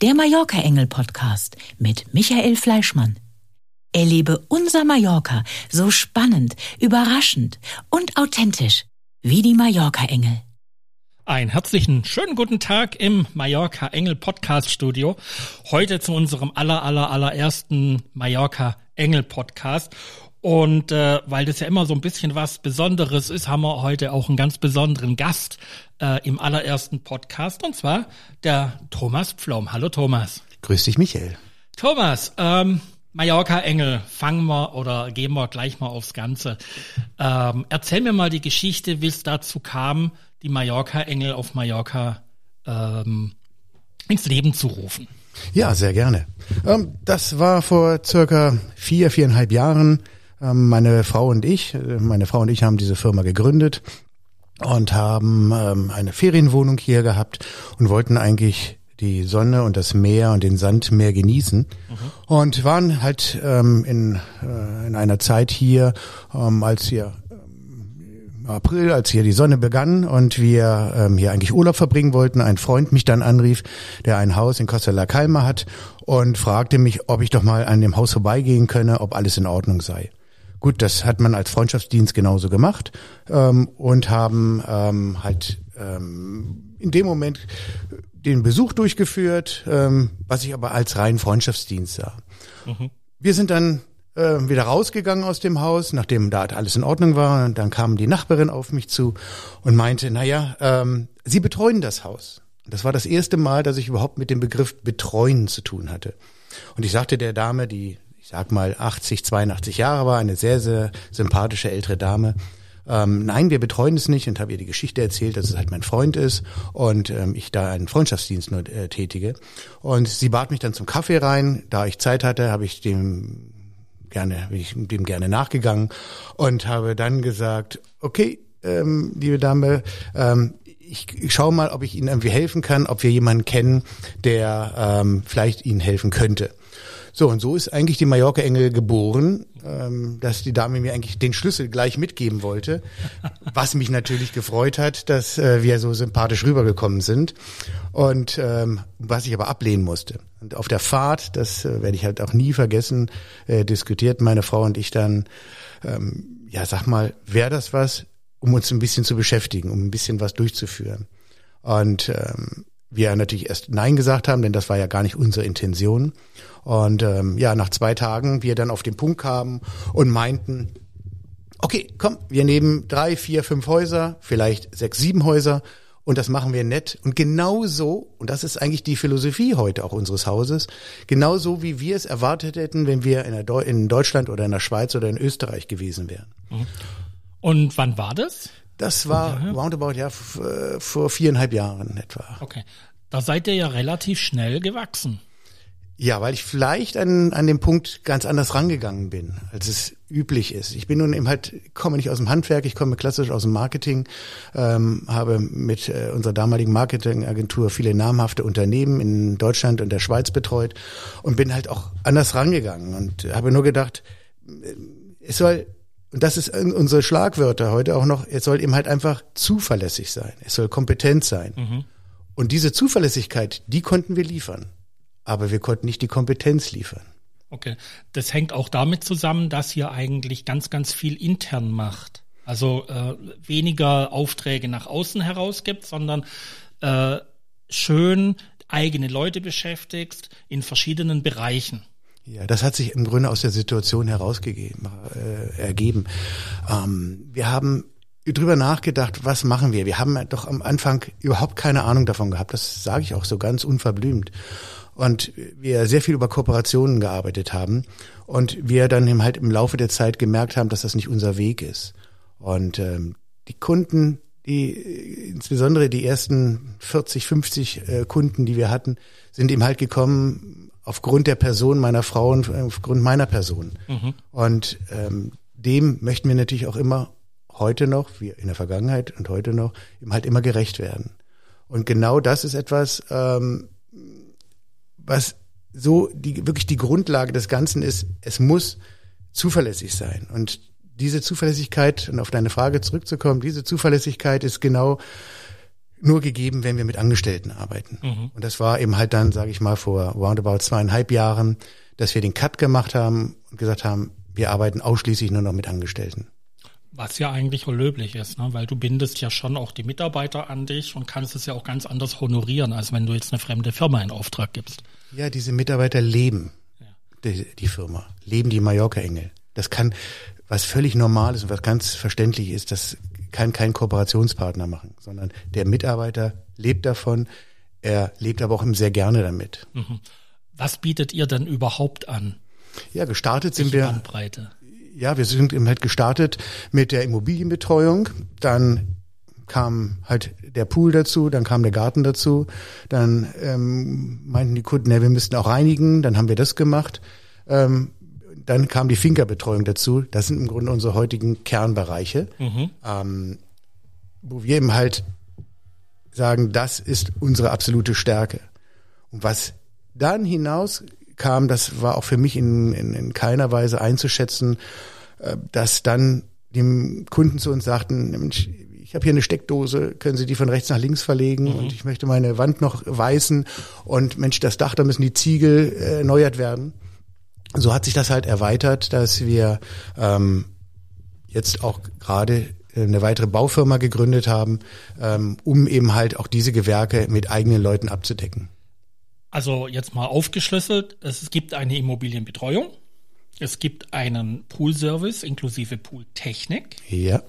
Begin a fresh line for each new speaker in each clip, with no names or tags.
der Mallorca Engel Podcast mit Michael Fleischmann. Erlebe unser Mallorca so spannend, überraschend und authentisch wie die Mallorca Engel.
Einen herzlichen schönen guten Tag im Mallorca Engel Podcast Studio. Heute zu unserem aller aller allerersten Mallorca Engel Podcast und äh, weil das ja immer so ein bisschen was Besonderes ist, haben wir heute auch einen ganz besonderen Gast äh, im allerersten Podcast, und zwar der Thomas Pflom. Hallo Thomas.
Grüß dich, Michael.
Thomas, ähm, Mallorca Engel, fangen wir oder gehen wir gleich mal aufs Ganze. Ähm, erzähl mir mal die Geschichte, wie es dazu kam, die Mallorca Engel auf Mallorca ähm, ins Leben zu rufen.
Ja, sehr gerne. Ähm, das war vor circa vier, viereinhalb Jahren. Ähm, meine Frau und ich, äh, meine Frau und ich haben diese Firma gegründet und haben ähm, eine Ferienwohnung hier gehabt und wollten eigentlich die Sonne und das Meer und den Sand mehr genießen mhm. und waren halt ähm, in, äh, in einer Zeit hier, ähm, als hier ähm, April, als hier die Sonne begann und wir ähm, hier eigentlich Urlaub verbringen wollten, ein Freund mich dann anrief, der ein Haus in Costa la Calma hat und fragte mich, ob ich doch mal an dem Haus vorbeigehen könne, ob alles in Ordnung sei. Gut, das hat man als Freundschaftsdienst genauso gemacht ähm, und haben ähm, halt ähm, in dem Moment den Besuch durchgeführt, ähm, was ich aber als reinen Freundschaftsdienst sah. Mhm. Wir sind dann äh, wieder rausgegangen aus dem Haus, nachdem da alles in Ordnung war. Und dann kam die Nachbarin auf mich zu und meinte, naja, ähm, Sie betreuen das Haus. Das war das erste Mal, dass ich überhaupt mit dem Begriff betreuen zu tun hatte. Und ich sagte der Dame, die ich sag mal 80, 82 Jahre war, eine sehr, sehr sympathische ältere Dame. Ähm, nein, wir betreuen es nicht und habe ihr die Geschichte erzählt, dass es halt mein Freund ist und ähm, ich da einen Freundschaftsdienst nur äh, tätige. Und sie bat mich dann zum Kaffee rein. Da ich Zeit hatte, habe ich dem gerne, bin ich dem gerne nachgegangen und habe dann gesagt, okay, ähm, liebe Dame, ähm, ich, ich schaue mal, ob ich Ihnen irgendwie helfen kann, ob wir jemanden kennen, der ähm, vielleicht Ihnen helfen könnte. So, und so ist eigentlich die Mallorca-Engel geboren, ähm, dass die Dame mir eigentlich den Schlüssel gleich mitgeben wollte, was mich natürlich gefreut hat, dass äh, wir so sympathisch rübergekommen sind und ähm, was ich aber ablehnen musste. Und auf der Fahrt, das äh, werde ich halt auch nie vergessen, äh, diskutiert meine Frau und ich dann, ähm, ja, sag mal, wäre das was, um uns ein bisschen zu beschäftigen, um ein bisschen was durchzuführen. Und ähm, wir natürlich erst Nein gesagt haben, denn das war ja gar nicht unsere Intention. Und ähm, ja, nach zwei Tagen wir dann auf den Punkt kamen und meinten, okay, komm, wir nehmen drei, vier, fünf Häuser, vielleicht sechs, sieben Häuser und das machen wir nett. Und genau so, und das ist eigentlich die Philosophie heute auch unseres Hauses, genau so, wie wir es erwartet hätten, wenn wir in, in Deutschland oder in der Schweiz oder in Österreich gewesen wären.
Und wann war das?
Das war ja. roundabout ja äh, vor viereinhalb Jahren etwa.
Okay. Da seid ihr ja relativ schnell gewachsen.
Ja, weil ich vielleicht an, an dem Punkt ganz anders rangegangen bin, als es üblich ist. Ich bin nun eben halt, komme nicht aus dem Handwerk, ich komme klassisch aus dem Marketing, ähm, habe mit äh, unserer damaligen Marketingagentur viele namhafte Unternehmen in Deutschland und der Schweiz betreut und bin halt auch anders rangegangen und habe nur gedacht, äh, es soll und das ist unsere Schlagwörter heute auch noch, es soll eben halt einfach zuverlässig sein. Es soll kompetent sein. Mhm. Und diese Zuverlässigkeit, die konnten wir liefern. Aber wir konnten nicht die Kompetenz liefern.
Okay. Das hängt auch damit zusammen, dass ihr eigentlich ganz, ganz viel intern macht. Also äh, weniger Aufträge nach außen herausgibt, sondern äh, schön eigene Leute beschäftigst in verschiedenen Bereichen.
Ja, das hat sich im Grunde aus der Situation herausgegeben, äh, ergeben. Ähm, wir haben drüber nachgedacht, was machen wir? Wir haben doch am Anfang überhaupt keine Ahnung davon gehabt. Das sage ich auch so ganz unverblümt. Und wir sehr viel über Kooperationen gearbeitet haben und wir dann eben halt im Laufe der Zeit gemerkt haben, dass das nicht unser Weg ist. Und ähm, die Kunden, die insbesondere die ersten 40, 50 äh, Kunden, die wir hatten, sind eben halt gekommen aufgrund der Person meiner Frau und aufgrund meiner Person. Mhm. Und ähm, dem möchten wir natürlich auch immer heute noch, wie in der Vergangenheit und heute noch, eben halt immer gerecht werden. Und genau das ist etwas, ähm, was so die wirklich die Grundlage des Ganzen ist. Es muss zuverlässig sein. Und diese Zuverlässigkeit, und auf deine Frage zurückzukommen, diese Zuverlässigkeit ist genau nur gegeben, wenn wir mit Angestellten arbeiten. Mhm. Und das war eben halt dann, sage ich mal, vor roundabout zweieinhalb Jahren, dass wir den Cut gemacht haben und gesagt haben, wir arbeiten ausschließlich nur noch mit Angestellten.
Was ja eigentlich löblich ist, ne? weil du bindest ja schon auch die Mitarbeiter an dich und kannst es ja auch ganz anders honorieren, als wenn du jetzt eine fremde Firma in Auftrag gibst.
Ja, diese Mitarbeiter leben ja. die, die Firma, leben die Mallorca-Engel. Das kann, was völlig normal ist und was ganz verständlich ist, das kann kein Kooperationspartner machen, sondern der Mitarbeiter lebt davon, er lebt aber auch sehr gerne damit. Mhm.
Was bietet ihr denn überhaupt an?
Ja, gestartet sind wir. Bandbreite. Ja, wir sind eben halt gestartet mit der Immobilienbetreuung, dann kam halt der Pool dazu, dann kam der Garten dazu, dann ähm, meinten die Kunden, ja, wir müssten auch reinigen, dann haben wir das gemacht. Ähm, dann kam die Finkerbetreuung dazu. Das sind im Grunde unsere heutigen Kernbereiche, mhm. ähm, wo wir eben halt sagen, das ist unsere absolute Stärke. Und was dann hinaus kam, das war auch für mich in, in, in keiner Weise einzuschätzen, äh, dass dann die Kunden zu uns sagten, Mensch, ich habe hier eine Steckdose, können Sie die von rechts nach links verlegen mhm. und ich möchte meine Wand noch weißen und Mensch, das Dach, da müssen die Ziegel äh, erneuert werden so hat sich das halt erweitert, dass wir ähm, jetzt auch gerade eine weitere Baufirma gegründet haben, ähm, um eben halt auch diese Gewerke mit eigenen Leuten abzudecken.
Also jetzt mal aufgeschlüsselt, es gibt eine Immobilienbetreuung, es gibt einen Poolservice inklusive Pooltechnik.
Ja.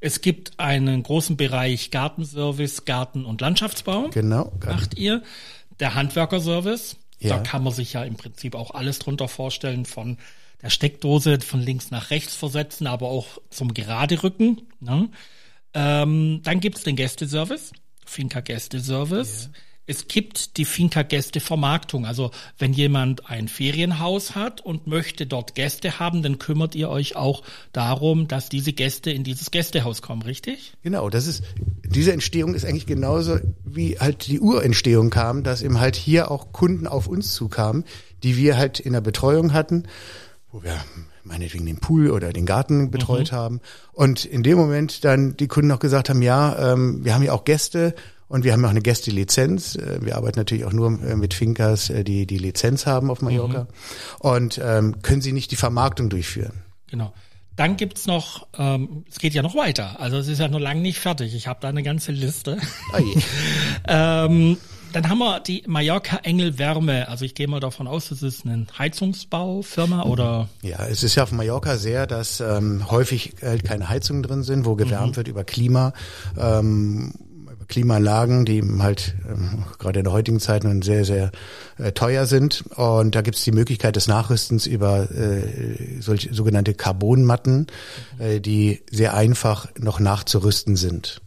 Es gibt einen großen Bereich Gartenservice, Garten- und Landschaftsbau.
Genau.
Macht ihr. Der Handwerkerservice, ja. Da kann man sich ja im Prinzip auch alles drunter vorstellen von der Steckdose von links nach rechts versetzen, aber auch zum gerade Rücken. Ne? Ähm, dann gibt's den Gästeservice, Finca Gästeservice. Ja. Es gibt die Finca-Gäste-Vermarktung. Also wenn jemand ein Ferienhaus hat und möchte dort Gäste haben, dann kümmert ihr euch auch darum, dass diese Gäste in dieses Gästehaus kommen, richtig?
Genau, das ist, diese Entstehung ist eigentlich genauso wie halt die Urentstehung kam, dass eben halt hier auch Kunden auf uns zukamen, die wir halt in der Betreuung hatten, wo wir meinetwegen den Pool oder den Garten betreut mhm. haben. Und in dem Moment dann die Kunden auch gesagt haben, ja, ähm, wir haben ja auch Gäste und wir haben auch eine Gästelizenz. Äh, wir arbeiten natürlich auch nur äh, mit Finkers, äh, die die Lizenz haben auf Mallorca. Mhm. Und ähm, können sie nicht die Vermarktung durchführen.
Genau. Dann gibt's noch, ähm, es geht ja noch weiter. Also es ist ja noch lange nicht fertig. Ich habe da eine ganze Liste. Oh je. ähm, dann haben wir die Mallorca Engel Wärme. Also ich gehe mal davon aus, das ist eine Heizungsbaufirma oder?
Ja, es ist ja auf Mallorca sehr, dass ähm, häufig halt keine Heizungen drin sind, wo gewärmt mhm. wird über Klima. Ähm, Klimaanlagen, die halt ähm, gerade in der heutigen Zeit nun sehr, sehr äh, teuer sind. Und da gibt es die Möglichkeit des Nachrüstens über äh, solche sogenannte Carbonmatten, äh, die sehr einfach noch nachzurüsten sind.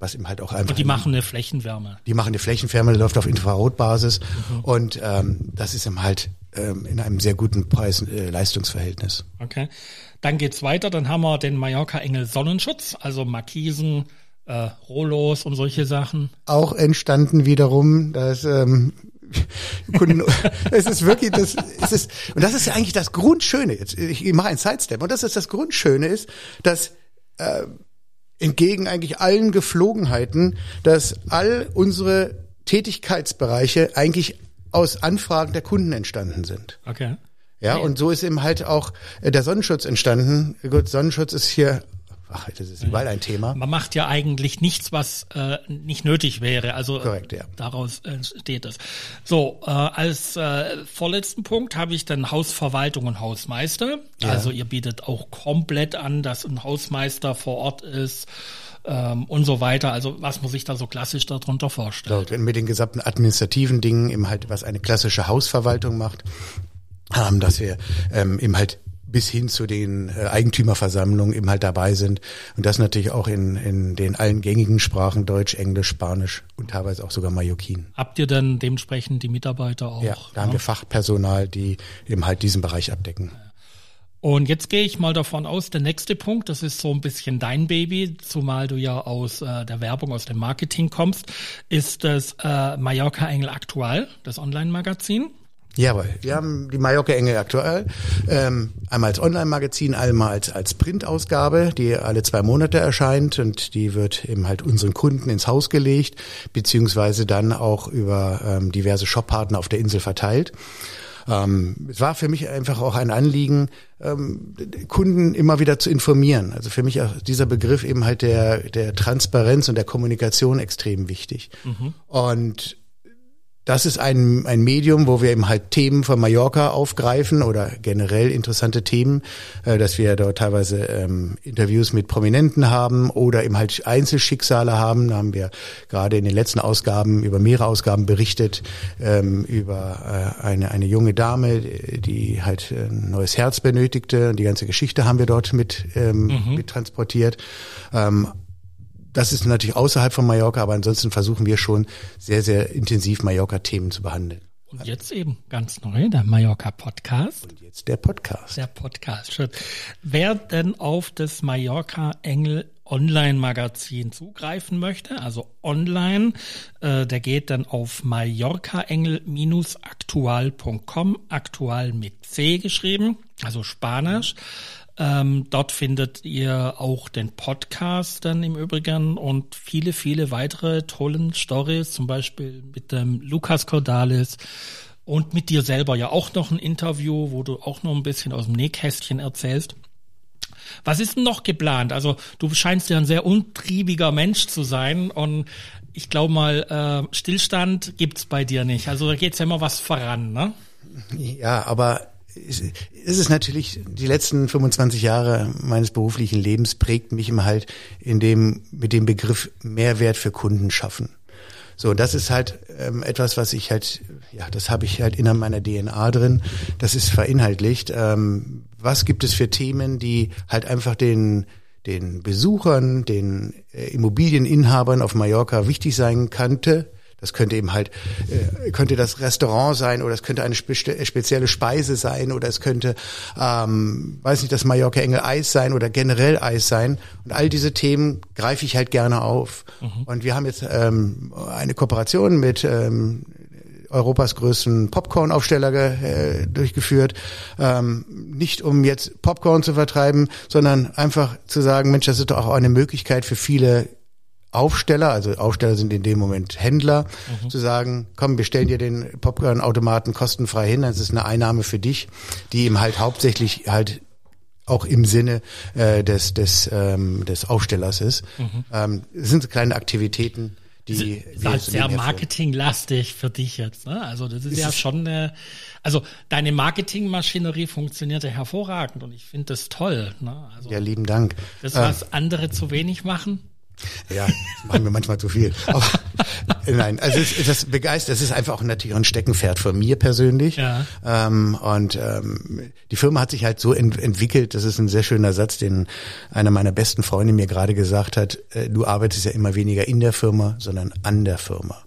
Was eben halt auch einfach.
Und die machen eine Flächenwärme.
Die machen eine Flächenwärme, die läuft auf Infrarotbasis. Mhm. Und ähm, das ist eben halt ähm, in einem sehr guten Preis-Leistungsverhältnis.
Äh, okay. Dann geht's weiter. Dann haben wir den Mallorca Engel Sonnenschutz, also Markisen, äh, Rollos und solche Sachen.
Auch entstanden wiederum, dass ähm, Kunden, es ist wirklich das, es ist, und das ist ja eigentlich das Grundschöne jetzt. Ich, mache einen Sidestep und das ist das Grundschöne ist, dass äh, entgegen eigentlich allen Geflogenheiten, dass all unsere Tätigkeitsbereiche eigentlich aus Anfragen der Kunden entstanden sind.
Okay.
Ja, und so ist eben halt auch äh, der Sonnenschutz entstanden. Gut, Sonnenschutz ist hier ach, das ist überall ein Thema.
Man macht ja eigentlich nichts, was äh, nicht nötig wäre. Also
Korrekt, ja.
daraus entsteht es. So, äh, als äh, vorletzten Punkt habe ich dann Hausverwaltung und Hausmeister. Ja. Also ihr bietet auch komplett an, dass ein Hausmeister vor Ort ist ähm, und so weiter. Also was man sich da so klassisch darunter vorstellt.
So, mit den gesamten administrativen Dingen, eben halt, was eine klassische Hausverwaltung macht, ähm, dass wir ähm, eben halt bis hin zu den äh, Eigentümerversammlungen eben halt dabei sind. Und das natürlich auch in, in den allen gängigen Sprachen, Deutsch, Englisch, Spanisch und teilweise auch sogar Mallorquin.
Habt ihr dann dementsprechend die Mitarbeiter auch?
Ja, da ja? haben wir Fachpersonal, die eben halt diesen Bereich abdecken.
Und jetzt gehe ich mal davon aus, der nächste Punkt, das ist so ein bisschen dein Baby, zumal du ja aus äh, der Werbung, aus dem Marketing kommst, ist das äh, Mallorca Engel Aktual, das Online-Magazin.
Jawohl, wir haben die Mallorca Engel aktuell, ähm, einmal als Online-Magazin, einmal als, als Printausgabe, die alle zwei Monate erscheint und die wird eben halt unseren Kunden ins Haus gelegt, beziehungsweise dann auch über ähm, diverse Shoppartner auf der Insel verteilt. Ähm, es war für mich einfach auch ein Anliegen, ähm, Kunden immer wieder zu informieren. Also für mich auch dieser Begriff eben halt der, der Transparenz und der Kommunikation extrem wichtig. Mhm. Und das ist ein, ein Medium, wo wir eben halt Themen von Mallorca aufgreifen oder generell interessante Themen, äh, dass wir dort teilweise ähm, Interviews mit Prominenten haben oder eben halt Einzelschicksale haben. Da haben wir gerade in den letzten Ausgaben über mehrere Ausgaben berichtet, ähm, über äh, eine, eine junge Dame, die halt ein neues Herz benötigte. Die ganze Geschichte haben wir dort mit, ähm, mhm. mit transportiert. Ähm, das ist natürlich außerhalb von Mallorca, aber ansonsten versuchen wir schon sehr, sehr intensiv Mallorca-Themen zu behandeln.
Und jetzt eben ganz neu, der Mallorca Podcast.
Und jetzt der Podcast.
Der Podcast, schön. Wer denn auf das Mallorca Engel Online-Magazin zugreifen möchte, also online, äh, der geht dann auf mallorcaengel-aktual.com, aktual mit C geschrieben, also Spanisch. Ähm, dort findet ihr auch den Podcast dann im Übrigen und viele, viele weitere tollen Stories, zum Beispiel mit dem Lukas Cordalis und mit dir selber ja auch noch ein Interview, wo du auch noch ein bisschen aus dem Nähkästchen erzählst. Was ist denn noch geplant? Also du scheinst ja ein sehr untriebiger Mensch zu sein und ich glaube mal, äh, Stillstand gibt's bei dir nicht. Also da geht's ja immer was voran, ne?
Ja, aber ist es natürlich, die letzten 25 Jahre meines beruflichen Lebens prägt mich immer halt in dem, mit dem Begriff Mehrwert für Kunden schaffen. So, das ist halt ähm, etwas, was ich halt, ja, das habe ich halt in meiner DNA drin. Das ist verinhaltlicht. Ähm, was gibt es für Themen, die halt einfach den den Besuchern, den äh, Immobilieninhabern auf Mallorca wichtig sein könnte, das könnte eben halt, äh, könnte das Restaurant sein oder es könnte eine spe spezielle Speise sein oder es könnte, ähm, weiß nicht, das Mallorca Engel Eis sein oder generell Eis sein. Und all diese Themen greife ich halt gerne auf. Mhm. Und wir haben jetzt ähm, eine Kooperation mit ähm, Europas größten Popcorn-Aufsteller äh, durchgeführt. Ähm, nicht um jetzt Popcorn zu vertreiben, sondern einfach zu sagen, Mensch, das ist doch auch eine Möglichkeit für viele Aufsteller, also Aufsteller sind in dem Moment Händler, mhm. zu sagen, komm, wir stellen dir den Popcorn-Automaten kostenfrei hin, das ist eine Einnahme für dich, die ihm halt hauptsächlich halt auch im Sinne äh, des des ähm, des Aufstellers ist. Mhm. Ähm, sind so kleine Aktivitäten, die
das ist halt sehr marketinglastig für dich jetzt. Ne? Also das ist, ist ja schon eine, also deine Marketingmaschinerie funktioniert ja hervorragend und ich finde das toll. Ne? Also
ja, lieben Dank.
Das, was ähm, andere zu wenig machen,
ja, das machen wir manchmal zu viel. Aber, nein, also es, das begeistert, es ist einfach auch natürlich ein Steckenpferd von mir persönlich. Ja. Ähm, und ähm, die Firma hat sich halt so ent entwickelt, das ist ein sehr schöner Satz, den einer meiner besten Freunde mir gerade gesagt hat, äh, du arbeitest ja immer weniger in der Firma, sondern an der Firma.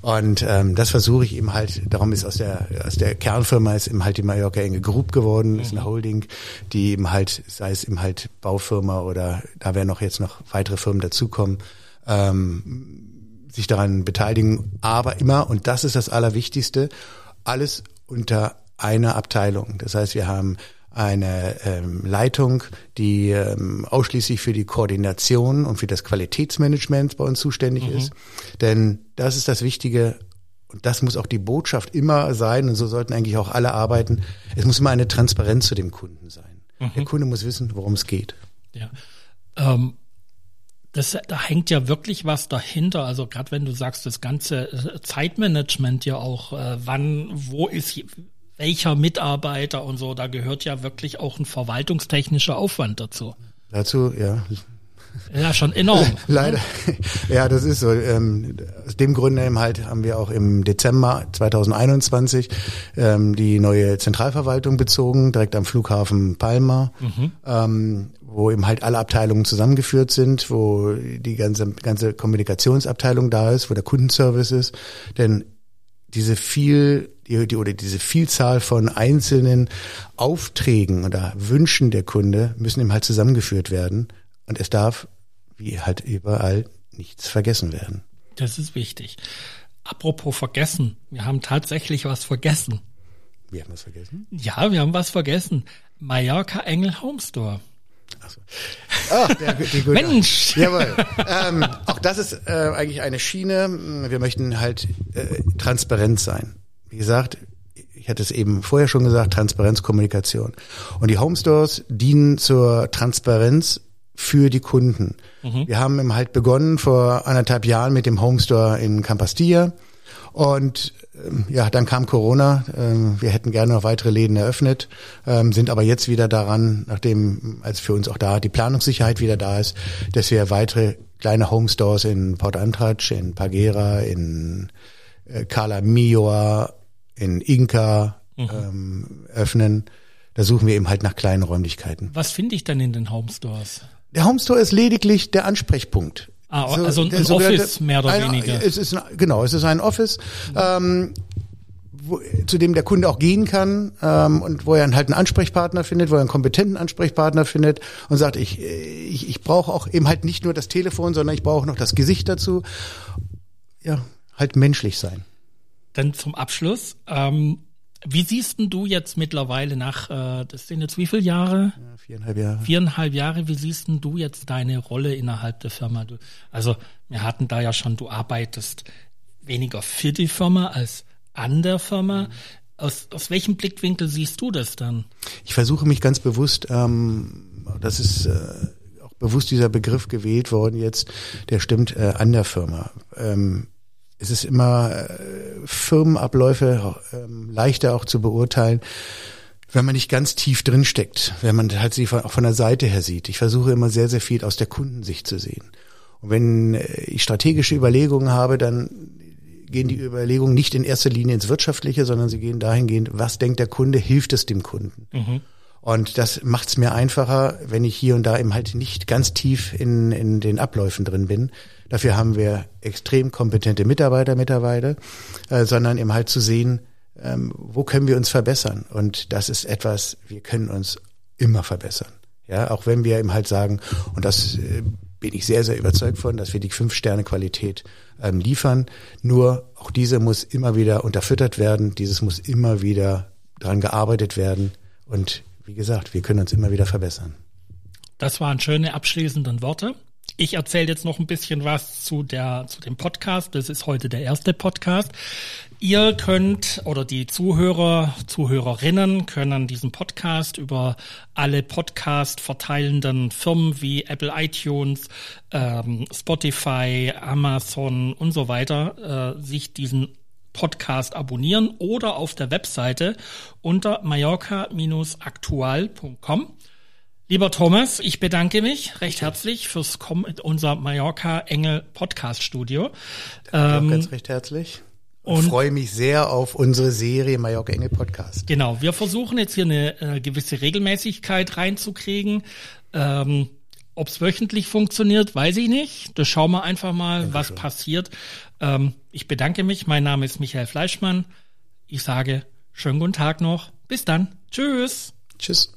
Und ähm, das versuche ich eben halt, darum ist aus der aus der Kernfirma ist eben halt die Mallorca Enge Group geworden, ist eine mhm. Holding, die eben halt, sei es eben halt Baufirma oder da werden noch jetzt noch weitere Firmen dazukommen, ähm, sich daran beteiligen, aber immer, und das ist das Allerwichtigste, alles unter einer Abteilung. Das heißt, wir haben eine ähm, Leitung, die ähm, ausschließlich für die Koordination und für das Qualitätsmanagement bei uns zuständig mhm. ist. Denn das ist das Wichtige und das muss auch die Botschaft immer sein und so sollten eigentlich auch alle arbeiten. Es muss immer eine Transparenz zu dem Kunden sein. Mhm. Der Kunde muss wissen, worum es geht.
Ja. Ähm das, da hängt ja wirklich was dahinter. Also gerade wenn du sagst, das ganze äh, Zeitmanagement ja auch, äh, wann, wo ist welcher Mitarbeiter und so, da gehört ja wirklich auch ein verwaltungstechnischer Aufwand dazu.
Dazu, ja.
Ja, schon enorm.
Leider. Ja, das ist so. Ähm, aus dem Grunde eben halt haben wir auch im Dezember 2021 ähm, die neue Zentralverwaltung bezogen, direkt am Flughafen Palma, mhm. ähm, wo eben halt alle Abteilungen zusammengeführt sind, wo die ganze, ganze Kommunikationsabteilung da ist, wo der Kundenservice ist. Denn diese viel die, die, oder diese Vielzahl von einzelnen Aufträgen oder Wünschen der Kunde müssen eben halt zusammengeführt werden und es darf, wie halt überall, nichts vergessen werden.
Das ist wichtig. Apropos vergessen, wir haben tatsächlich was vergessen.
Wir haben was vergessen.
Ja, wir haben was vergessen. Mallorca Engel Home Store.
Ach, der, die gute.
Mensch!
Jawohl. Ähm, auch das ist äh, eigentlich eine Schiene. Wir möchten halt äh, transparent sein. Wie gesagt, ich hatte es eben vorher schon gesagt, Transparenz, Kommunikation. Und die Home Stores dienen zur Transparenz für die Kunden. Mhm. Wir haben im halt begonnen vor anderthalb Jahren mit dem Home Store in Campastilla. Und ähm, ja, dann kam Corona. Ähm, wir hätten gerne noch weitere Läden eröffnet, ähm, sind aber jetzt wieder daran, nachdem als für uns auch da die Planungssicherheit wieder da ist, dass wir weitere kleine Home Stores in Port Antrac, in Pagera, in äh, Cala Mioa, in Inca mhm. ähm, öffnen. Da suchen wir eben halt nach kleinen Räumlichkeiten.
Was finde ich denn in den Home Stores?
Der Home Store ist lediglich der Ansprechpunkt.
Ah, also ein, ein Office mehr oder ein, weniger.
Es ist ein, genau, es ist ein Office. Ähm, wo, zu dem der Kunde auch gehen kann ähm, und wo er halt einen Ansprechpartner findet, wo er einen kompetenten Ansprechpartner findet und sagt, ich, ich, ich brauche auch eben halt nicht nur das Telefon, sondern ich brauche noch das Gesicht dazu. Ja, halt menschlich sein.
Dann zum Abschluss. Ähm, wie siehst du jetzt mittlerweile nach, äh, das sind jetzt wie viele Jahre?
Ja, viereinhalb Jahre.
Viereinhalb Jahre, wie siehst du jetzt deine Rolle innerhalb der Firma? Du, also wir hatten da ja schon, du arbeitest weniger für die Firma als an der Firma. Mhm. Aus, aus welchem Blickwinkel siehst du das dann?
Ich versuche mich ganz bewusst, ähm, das ist äh, auch bewusst dieser Begriff gewählt worden jetzt, der stimmt äh, an der Firma. Ähm, es ist immer äh, Firmenabläufe äh, leichter auch zu beurteilen, wenn man nicht ganz tief drin steckt, wenn man halt sie von, auch von der Seite her sieht. Ich versuche immer sehr, sehr viel aus der Kundensicht zu sehen. Und wenn äh, ich strategische Überlegungen habe, dann gehen die Überlegungen nicht in erster Linie ins Wirtschaftliche, sondern sie gehen dahingehend, was denkt der Kunde, hilft es dem Kunden? Mhm. Und das macht es mir einfacher, wenn ich hier und da eben halt nicht ganz tief in, in den Abläufen drin bin. Dafür haben wir extrem kompetente Mitarbeiter mittlerweile, äh, sondern eben halt zu sehen, ähm, wo können wir uns verbessern. Und das ist etwas, wir können uns immer verbessern. Ja, auch wenn wir eben halt sagen, und das äh, bin ich sehr, sehr überzeugt von, dass wir die Fünf-Sterne-Qualität ähm, liefern. Nur auch diese muss immer wieder unterfüttert werden. Dieses muss immer wieder dran gearbeitet werden. Und wie gesagt, wir können uns immer wieder verbessern.
Das waren schöne abschließende Worte. Ich erzähle jetzt noch ein bisschen was zu der zu dem Podcast. Das ist heute der erste Podcast. Ihr könnt oder die Zuhörer, Zuhörerinnen können diesen Podcast über alle Podcast verteilenden Firmen wie Apple iTunes, ähm, Spotify, Amazon und so weiter äh, sich diesen Podcast abonnieren oder auf der Webseite unter mallorca-aktual.com. Lieber Thomas, ich bedanke mich recht herzlich fürs Kommen in unser Mallorca Engel Podcast Studio.
Ähm, ganz recht herzlich. Und freue mich sehr auf unsere Serie Mallorca Engel Podcast.
Genau, wir versuchen jetzt hier eine äh, gewisse Regelmäßigkeit reinzukriegen. Ähm, ob es wöchentlich funktioniert, weiß ich nicht. Das schauen wir einfach mal, Dankeschön. was passiert. Ähm, ich bedanke mich. Mein Name ist Michael Fleischmann. Ich sage schönen guten Tag noch. Bis dann. Tschüss.
Tschüss.